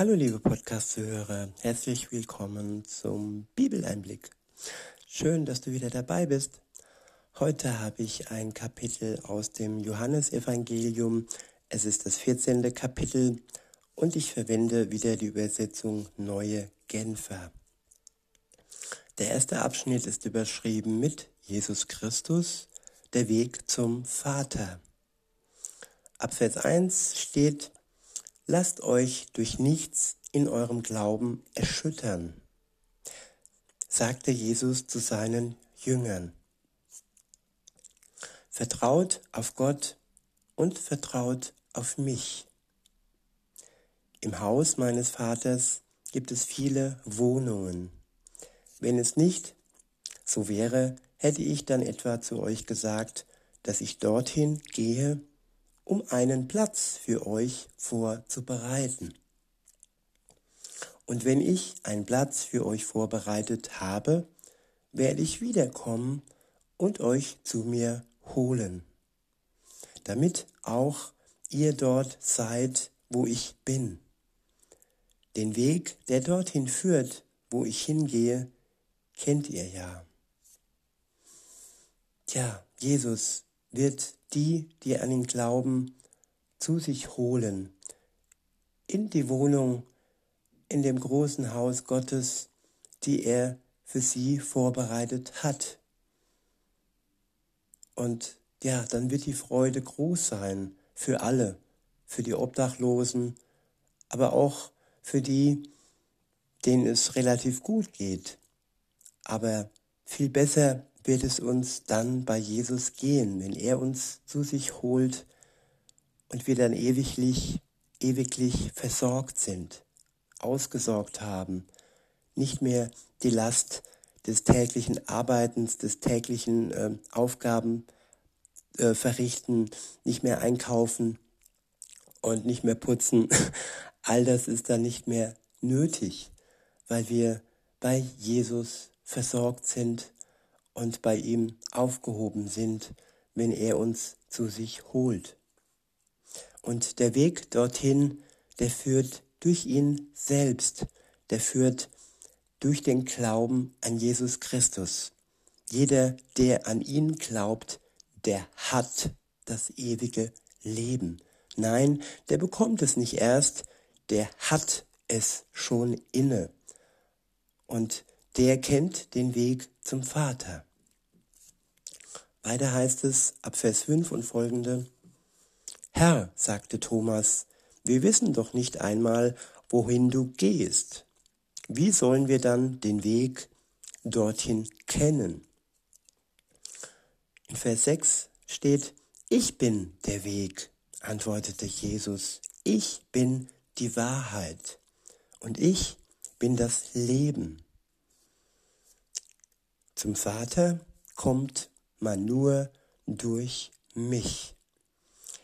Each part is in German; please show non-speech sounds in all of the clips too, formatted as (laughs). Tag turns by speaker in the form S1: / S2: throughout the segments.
S1: Hallo liebe Podcast-Zuhörer, herzlich willkommen zum Bibeleinblick. Schön, dass du wieder dabei bist. Heute habe ich ein Kapitel aus dem Johannesevangelium. Es ist das 14. Kapitel und ich verwende wieder die Übersetzung Neue Genfer. Der erste Abschnitt ist überschrieben mit Jesus Christus, der Weg zum Vater. Ab Vers 1 steht, Lasst euch durch nichts in eurem Glauben erschüttern, sagte Jesus zu seinen Jüngern. Vertraut auf Gott und vertraut auf mich. Im Haus meines Vaters gibt es viele Wohnungen. Wenn es nicht so wäre, hätte ich dann etwa zu euch gesagt, dass ich dorthin gehe, um einen Platz für euch vorzubereiten. Und wenn ich einen Platz für euch vorbereitet habe, werde ich wiederkommen und euch zu mir holen, damit auch ihr dort seid, wo ich bin. Den Weg, der dorthin führt, wo ich hingehe, kennt ihr ja. Tja, Jesus wird die, die an ihn glauben, zu sich holen, in die Wohnung, in dem großen Haus Gottes, die er für sie vorbereitet hat. Und ja, dann wird die Freude groß sein für alle, für die Obdachlosen, aber auch für die, denen es relativ gut geht. Aber viel besser wird es uns dann bei Jesus gehen, wenn er uns zu sich holt und wir dann ewiglich, ewiglich versorgt sind, ausgesorgt haben, nicht mehr die Last des täglichen Arbeitens, des täglichen äh, Aufgaben äh, verrichten, nicht mehr einkaufen und nicht mehr putzen. (laughs) All das ist dann nicht mehr nötig, weil wir bei Jesus versorgt sind und bei ihm aufgehoben sind, wenn er uns zu sich holt. Und der Weg dorthin, der führt durch ihn selbst, der führt durch den Glauben an Jesus Christus. Jeder, der an ihn glaubt, der hat das ewige Leben. Nein, der bekommt es nicht erst, der hat es schon inne. Und der kennt den Weg zum Vater. Weiter heißt es ab Vers 5 und folgende, Herr, sagte Thomas, wir wissen doch nicht einmal, wohin du gehst. Wie sollen wir dann den Weg dorthin kennen? In Vers 6 steht, ich bin der Weg, antwortete Jesus, ich bin die Wahrheit und ich bin das Leben. Zum Vater kommt man nur durch mich.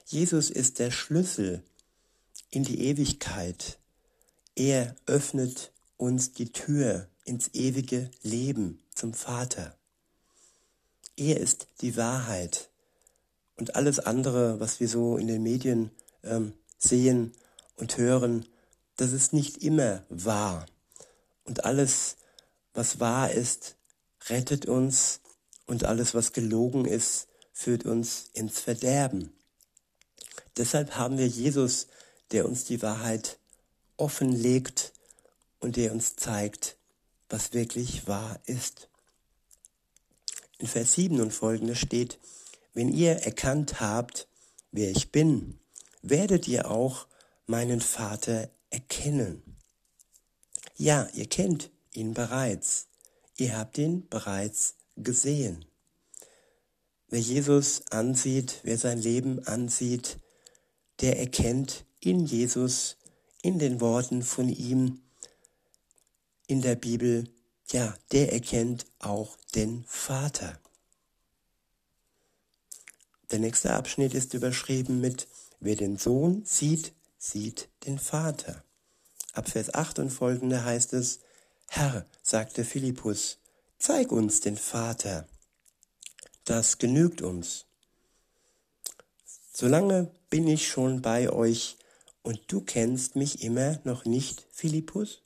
S1: Jesus ist der Schlüssel in die Ewigkeit. Er öffnet uns die Tür ins ewige Leben zum Vater. Er ist die Wahrheit. Und alles andere, was wir so in den Medien ähm, sehen und hören, das ist nicht immer wahr. Und alles, was wahr ist, rettet uns und alles, was gelogen ist, führt uns ins Verderben. Deshalb haben wir Jesus, der uns die Wahrheit offenlegt und der uns zeigt, was wirklich wahr ist. In Vers 7 und folgende steht, wenn ihr erkannt habt, wer ich bin, werdet ihr auch meinen Vater erkennen. Ja, ihr kennt ihn bereits. Ihr habt ihn bereits gesehen. Wer Jesus ansieht, wer sein Leben ansieht, der erkennt in Jesus, in den Worten von ihm, in der Bibel, ja, der erkennt auch den Vater. Der nächste Abschnitt ist überschrieben mit, wer den Sohn sieht, sieht den Vater. Ab Vers 8 und folgende heißt es, Herr, sagte Philippus, zeig uns den Vater. Das genügt uns. Solange bin ich schon bei euch und du kennst mich immer noch nicht, Philippus?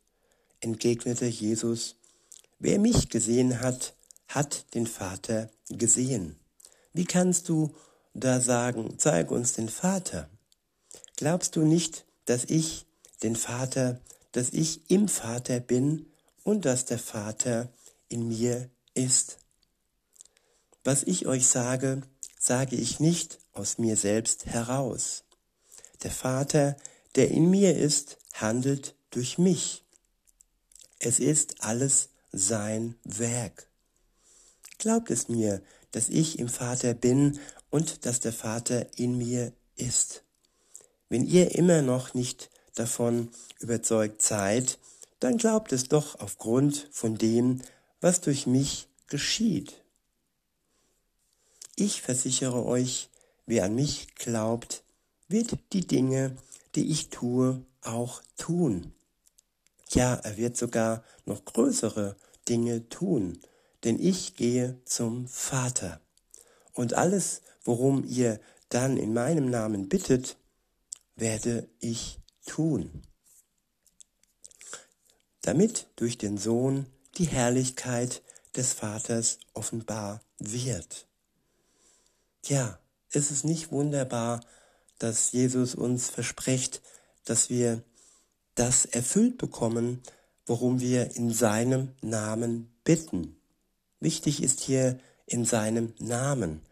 S1: entgegnete Jesus, wer mich gesehen hat, hat den Vater gesehen. Wie kannst du da sagen, zeig uns den Vater? Glaubst du nicht, dass ich den Vater, dass ich im Vater bin und dass der Vater in mir ist? Was ich euch sage, sage ich nicht aus mir selbst heraus. Der Vater, der in mir ist, handelt durch mich. Es ist alles sein Werk. Glaubt es mir, dass ich im Vater bin und dass der Vater in mir ist. Wenn ihr immer noch nicht davon überzeugt seid, dann glaubt es doch aufgrund von dem, was durch mich geschieht. Ich versichere euch, wer an mich glaubt, wird die Dinge, die ich tue, auch tun. Ja, er wird sogar noch größere Dinge tun, denn ich gehe zum Vater. Und alles, worum ihr dann in meinem Namen bittet, werde ich tun. Damit durch den Sohn die Herrlichkeit des Vaters offenbar wird. Ja, ist es nicht wunderbar, dass Jesus uns verspricht, dass wir das erfüllt bekommen, worum wir in seinem Namen bitten. Wichtig ist hier in seinem Namen,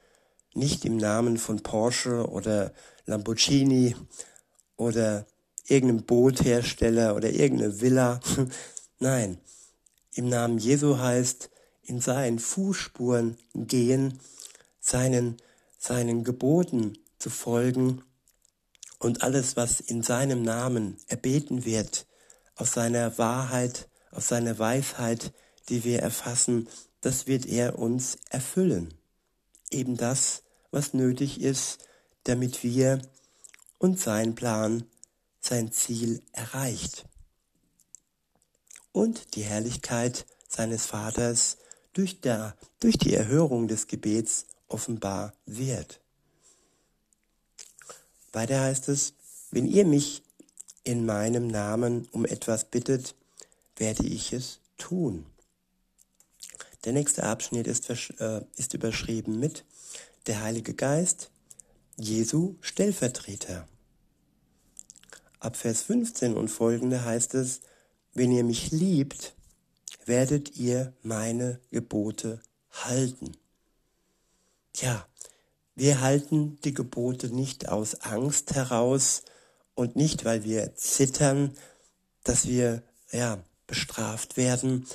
S1: nicht im Namen von Porsche oder Lamborghini oder irgendeinem Boothersteller oder irgendeine Villa. (laughs) Nein, im Namen Jesu heißt in seinen Fußspuren gehen, seinen, seinen Geboten zu folgen und alles, was in seinem Namen erbeten wird, aus seiner Wahrheit, aus seiner Weisheit, die wir erfassen, das wird er uns erfüllen. Eben das, was nötig ist, damit wir und sein Plan, sein Ziel erreicht. Und die Herrlichkeit seines Vaters durch, der, durch die Erhörung des Gebets offenbar wird. Weiter heißt es, wenn ihr mich in meinem Namen um etwas bittet, werde ich es tun. Der nächste Abschnitt ist, äh, ist überschrieben mit der Heilige Geist, Jesu Stellvertreter. Ab Vers 15 und folgende heißt es, wenn ihr mich liebt, werdet ihr meine Gebote halten. Tja, wir halten die Gebote nicht aus Angst heraus und nicht, weil wir zittern, dass wir ja bestraft werden.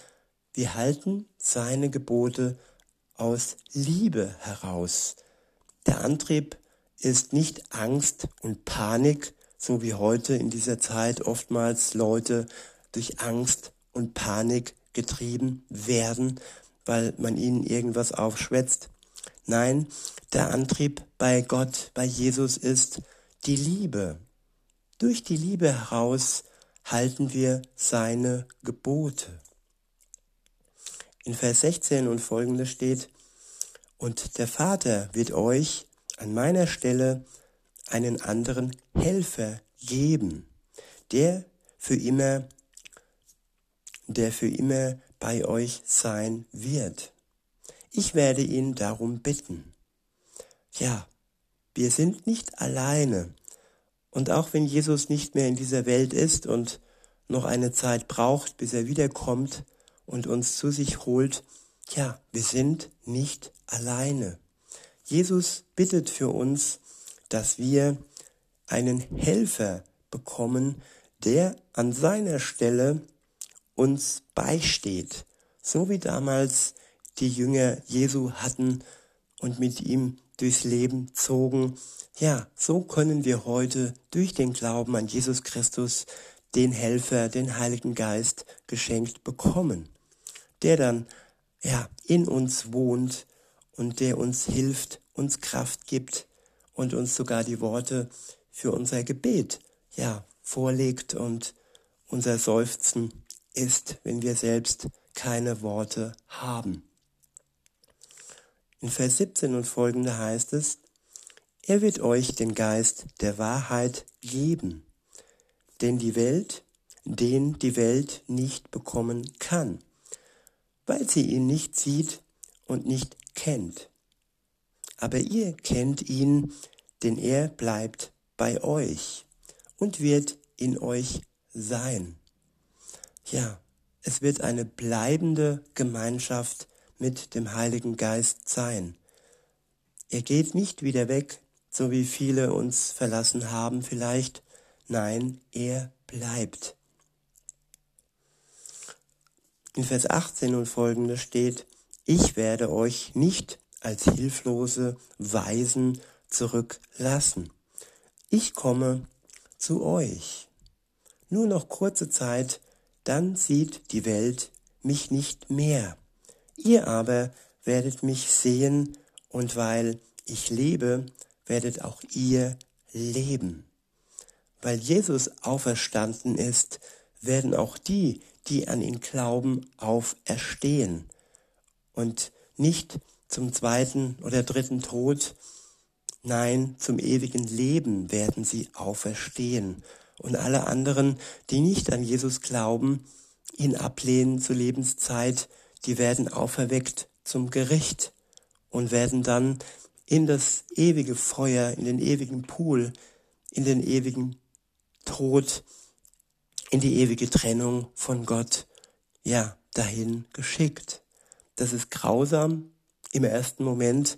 S1: Wir halten seine Gebote aus Liebe heraus. Der Antrieb ist nicht Angst und Panik, so wie heute in dieser Zeit oftmals Leute durch Angst und Panik getrieben werden, weil man ihnen irgendwas aufschwätzt. Nein, der Antrieb bei Gott, bei Jesus ist die Liebe. Durch die Liebe heraus halten wir seine Gebote. In Vers 16 und folgende steht, und der Vater wird euch an meiner Stelle einen anderen Helfer geben, der für immer, der für immer bei euch sein wird. Ich werde ihn darum bitten. Ja, wir sind nicht alleine. Und auch wenn Jesus nicht mehr in dieser Welt ist und noch eine Zeit braucht, bis er wiederkommt und uns zu sich holt, ja, wir sind nicht alleine. Jesus bittet für uns, dass wir einen Helfer bekommen, der an seiner Stelle uns beisteht, so wie damals die Jünger Jesu hatten und mit ihm durchs Leben zogen. Ja, so können wir heute durch den Glauben an Jesus Christus den Helfer, den Heiligen Geist geschenkt bekommen, der dann ja in uns wohnt und der uns hilft, uns Kraft gibt und uns sogar die Worte für unser Gebet ja vorlegt und unser Seufzen ist, wenn wir selbst keine Worte haben. In Vers 17 und folgende heißt es, er wird euch den Geist der Wahrheit geben, denn die Welt, den die Welt nicht bekommen kann, weil sie ihn nicht sieht und nicht kennt. Aber ihr kennt ihn, denn er bleibt bei euch und wird in euch sein. Ja, es wird eine bleibende Gemeinschaft mit dem Heiligen Geist sein. Er geht nicht wieder weg, so wie viele uns verlassen haben vielleicht. Nein, er bleibt. In Vers 18 und folgende steht, ich werde euch nicht als hilflose Weisen zurücklassen. Ich komme zu euch. Nur noch kurze Zeit, dann sieht die Welt mich nicht mehr. Ihr aber werdet mich sehen, und weil ich lebe, werdet auch ihr leben. Weil Jesus auferstanden ist, werden auch die, die an ihn glauben, auferstehen und nicht zum zweiten oder dritten Tod, nein, zum ewigen Leben werden sie auferstehen. Und alle anderen, die nicht an Jesus glauben, ihn ablehnen zur Lebenszeit, die werden auferweckt zum Gericht und werden dann in das ewige Feuer, in den ewigen Pool, in den ewigen Tod, in die ewige Trennung von Gott, ja, dahin geschickt. Das ist grausam im ersten Moment,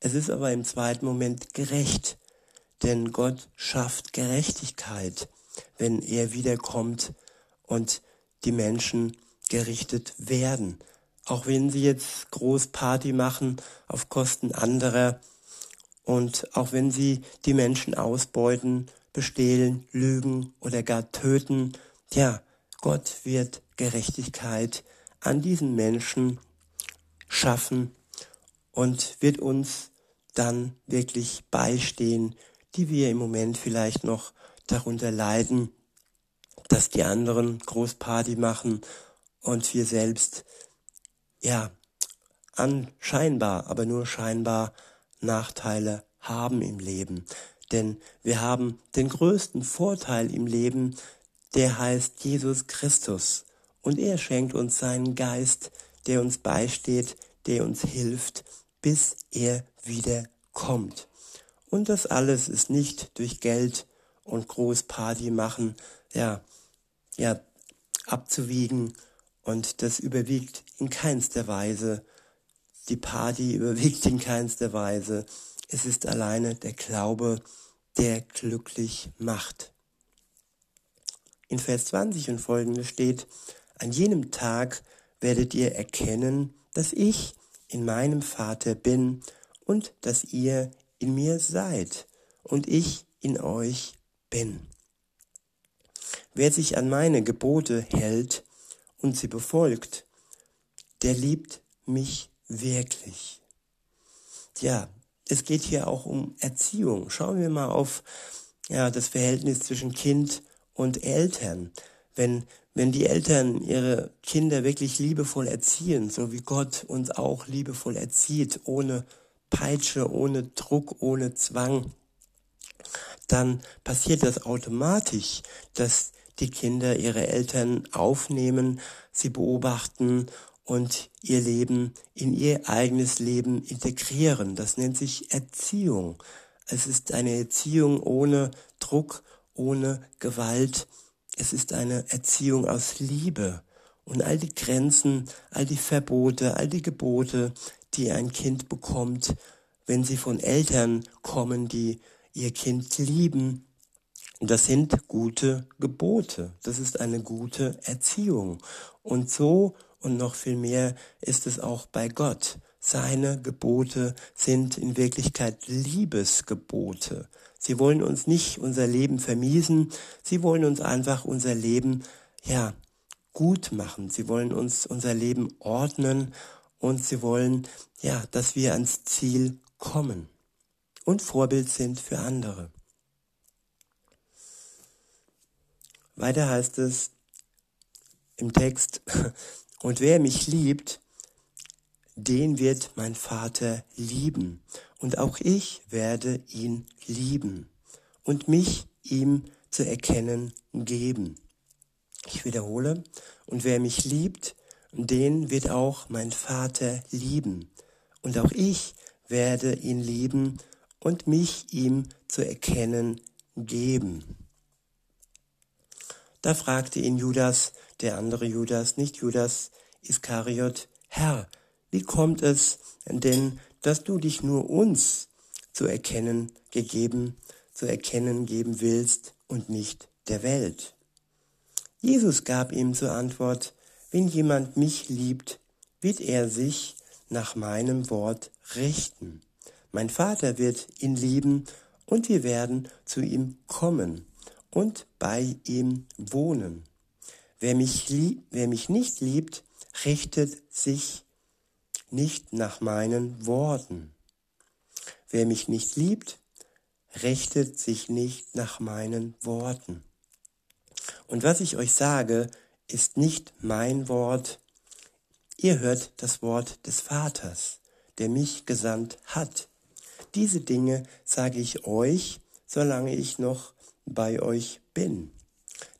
S1: es ist aber im zweiten Moment gerecht, denn Gott schafft Gerechtigkeit, wenn er wiederkommt und die Menschen gerichtet werden. Auch wenn sie jetzt groß Party machen auf Kosten anderer und auch wenn sie die Menschen ausbeuten, bestehlen, lügen oder gar töten, ja, Gott wird Gerechtigkeit an diesen Menschen schaffen und wird uns dann wirklich beistehen, die wir im Moment vielleicht noch darunter leiden, dass die anderen Großparty machen und wir selbst, ja, anscheinbar, aber nur scheinbar Nachteile haben im Leben. Denn wir haben den größten Vorteil im Leben, der heißt Jesus Christus. Und er schenkt uns seinen Geist, der uns beisteht, der uns hilft, bis er wieder kommt. Und das alles ist nicht durch Geld und Großparty machen, ja, ja, abzuwiegen. Und das überwiegt in keinster Weise. Die Party (laughs) überwiegt in keinster Weise. Es ist alleine der Glaube, der glücklich macht. In Vers 20 und folgende steht, an jenem Tag werdet ihr erkennen, dass ich in meinem Vater bin und dass ihr in mir seid und ich in euch bin. Wer sich an meine Gebote hält und sie befolgt, der liebt mich wirklich. Ja, es geht hier auch um Erziehung. Schauen wir mal auf ja, das Verhältnis zwischen Kind und Eltern. Wenn, wenn die Eltern ihre Kinder wirklich liebevoll erziehen, so wie Gott uns auch liebevoll erzieht, ohne Peitsche, ohne Druck, ohne Zwang, dann passiert das automatisch, dass die Kinder ihre Eltern aufnehmen, sie beobachten und ihr Leben in ihr eigenes Leben integrieren. Das nennt sich Erziehung. Es ist eine Erziehung ohne Druck, ohne Gewalt. Es ist eine Erziehung aus Liebe. Und all die Grenzen, all die Verbote, all die Gebote, die ein Kind bekommt, wenn sie von Eltern kommen, die ihr Kind lieben, das sind gute Gebote. Das ist eine gute Erziehung. Und so und noch viel mehr ist es auch bei Gott. Seine Gebote sind in Wirklichkeit Liebesgebote. Sie wollen uns nicht unser Leben vermiesen, sie wollen uns einfach unser Leben, ja, gut machen. Sie wollen uns unser Leben ordnen und sie wollen, ja, dass wir ans Ziel kommen und Vorbild sind für andere. Weiter heißt es im Text, (laughs) und wer mich liebt, den wird mein Vater lieben, und auch ich werde ihn lieben und mich ihm zu erkennen geben. Ich wiederhole, und wer mich liebt, den wird auch mein Vater lieben. Und auch ich werde ihn lieben und mich ihm zu erkennen geben. Da fragte ihn Judas, der andere Judas, nicht Judas Iskariot, Herr, wie kommt es denn, dass du dich nur uns zu erkennen gegeben, zu erkennen geben willst und nicht der Welt? Jesus gab ihm zur Antwort, wenn jemand mich liebt, wird er sich nach meinem Wort richten. Mein Vater wird ihn lieben und wir werden zu ihm kommen und bei ihm wohnen. Wer mich, lieb, wer mich nicht liebt, richtet sich nicht nach meinen Worten. Wer mich nicht liebt, richtet sich nicht nach meinen Worten. Und was ich euch sage, ist nicht mein Wort. Ihr hört das Wort des Vaters, der mich gesandt hat. Diese Dinge sage ich euch, solange ich noch bei euch bin.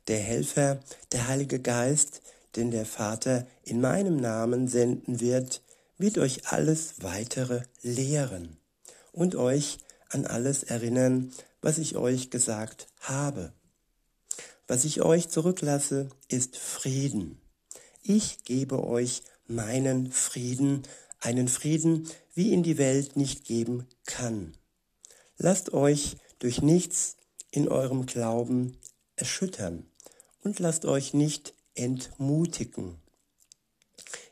S1: Der Helfer, der Heilige Geist, den der Vater in meinem Namen senden wird, wird euch alles weitere lehren und euch an alles erinnern, was ich euch gesagt habe. Was ich euch zurücklasse, ist Frieden. Ich gebe euch meinen Frieden, einen Frieden, wie ihn die Welt nicht geben kann. Lasst euch durch nichts in eurem Glauben erschüttern und lasst euch nicht entmutigen.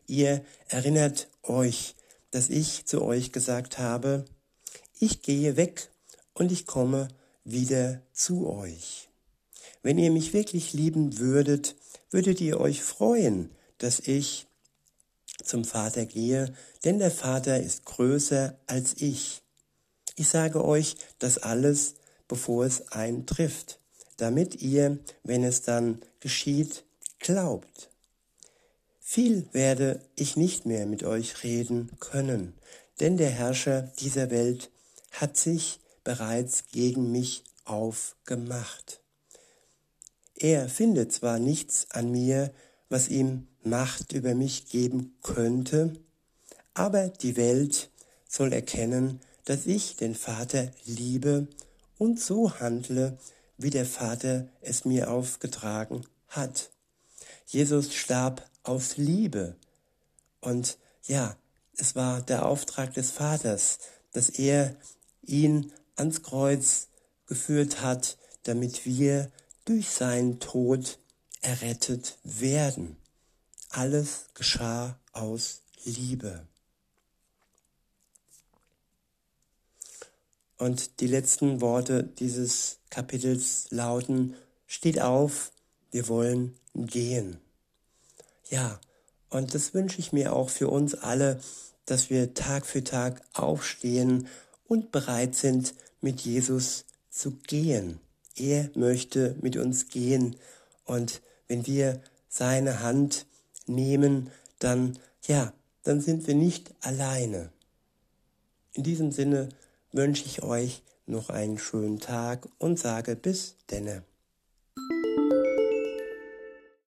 S1: Ihr erinnert euch, dass ich zu euch gesagt habe, ich gehe weg und ich komme wieder zu euch. Wenn ihr mich wirklich lieben würdet, würdet ihr euch freuen, dass ich zum Vater gehe, denn der Vater ist größer als ich. Ich sage euch das alles, bevor es eintrifft, damit ihr, wenn es dann geschieht, glaubt. Viel werde ich nicht mehr mit euch reden können, denn der Herrscher dieser Welt hat sich bereits gegen mich aufgemacht. Er findet zwar nichts an mir, was ihm Macht über mich geben könnte, aber die Welt soll erkennen, dass ich den Vater liebe und so handle, wie der Vater es mir aufgetragen hat. Jesus starb aus Liebe. Und ja, es war der Auftrag des Vaters, dass er ihn ans Kreuz geführt hat, damit wir durch seinen Tod errettet werden. Alles geschah aus Liebe. Und die letzten Worte dieses Kapitels lauten, steht auf, wir wollen gehen. Ja, und das wünsche ich mir auch für uns alle, dass wir Tag für Tag aufstehen und bereit sind, mit Jesus zu gehen. Er möchte mit uns gehen und wenn wir seine Hand nehmen, dann, ja, dann sind wir nicht alleine. In diesem Sinne wünsche ich euch noch einen schönen Tag und sage bis denne.